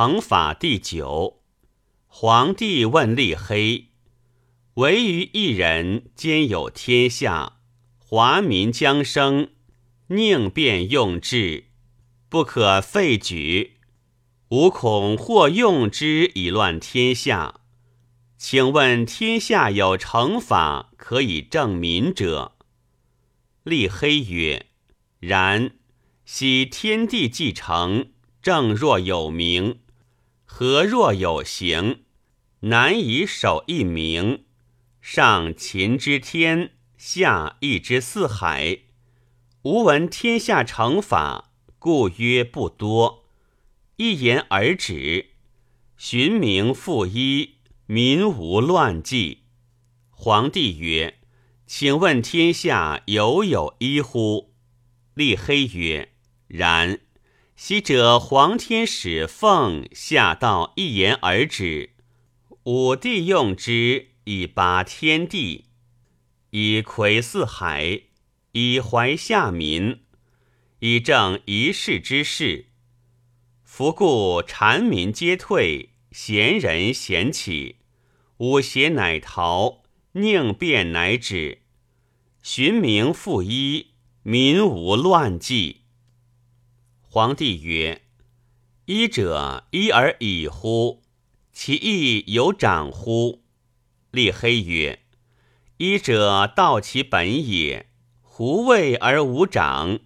成法第九。皇帝问立黑：“唯于一人兼有天下，华民将生，宁便用之？不可废举。吾恐或用之以乱天下。请问天下有成法可以正民者？”立黑曰：“然。昔天地既成，正若有名，何若有形，难以守一名。上秦之天，下一之四海。吾闻天下成法，故曰不多。一言而止，寻名复一，民无乱纪。皇帝曰：“请问天下犹有一乎？”立黑曰：然，昔者皇天使奉下道一言而止，武帝用之以拔天地，以魁四海，以怀下民，以正一世之事。夫故谗民皆退，贤人贤起，武邪乃逃，宁变乃止，寻名复一，民无乱纪。皇帝曰：“医者医而已乎？其义有长乎？”立黑曰：“医者道其本也，胡为而无长？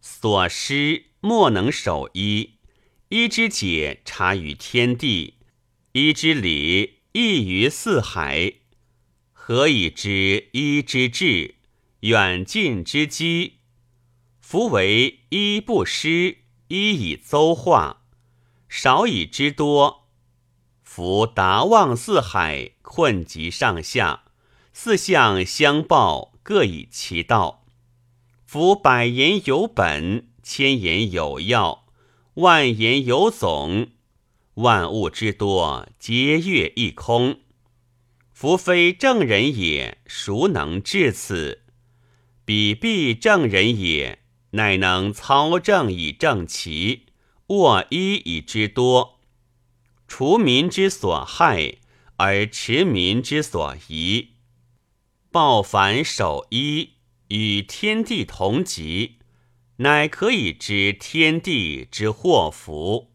所失莫能守一。一之解察于天地，一之理异于四海。何以知一之志，远近之机？”夫为一不失，一以邹化，少以知多。夫达望四海，困极上下，四象相报，各以其道。夫百言有本，千言有要，万言有总。万物之多，皆悦一空。夫非正人也，孰能至此？彼必正人也。乃能操正以正其，握一以之多，除民之所害，而持民之所疑。报反守一，与天地同极，乃可以知天地之祸福。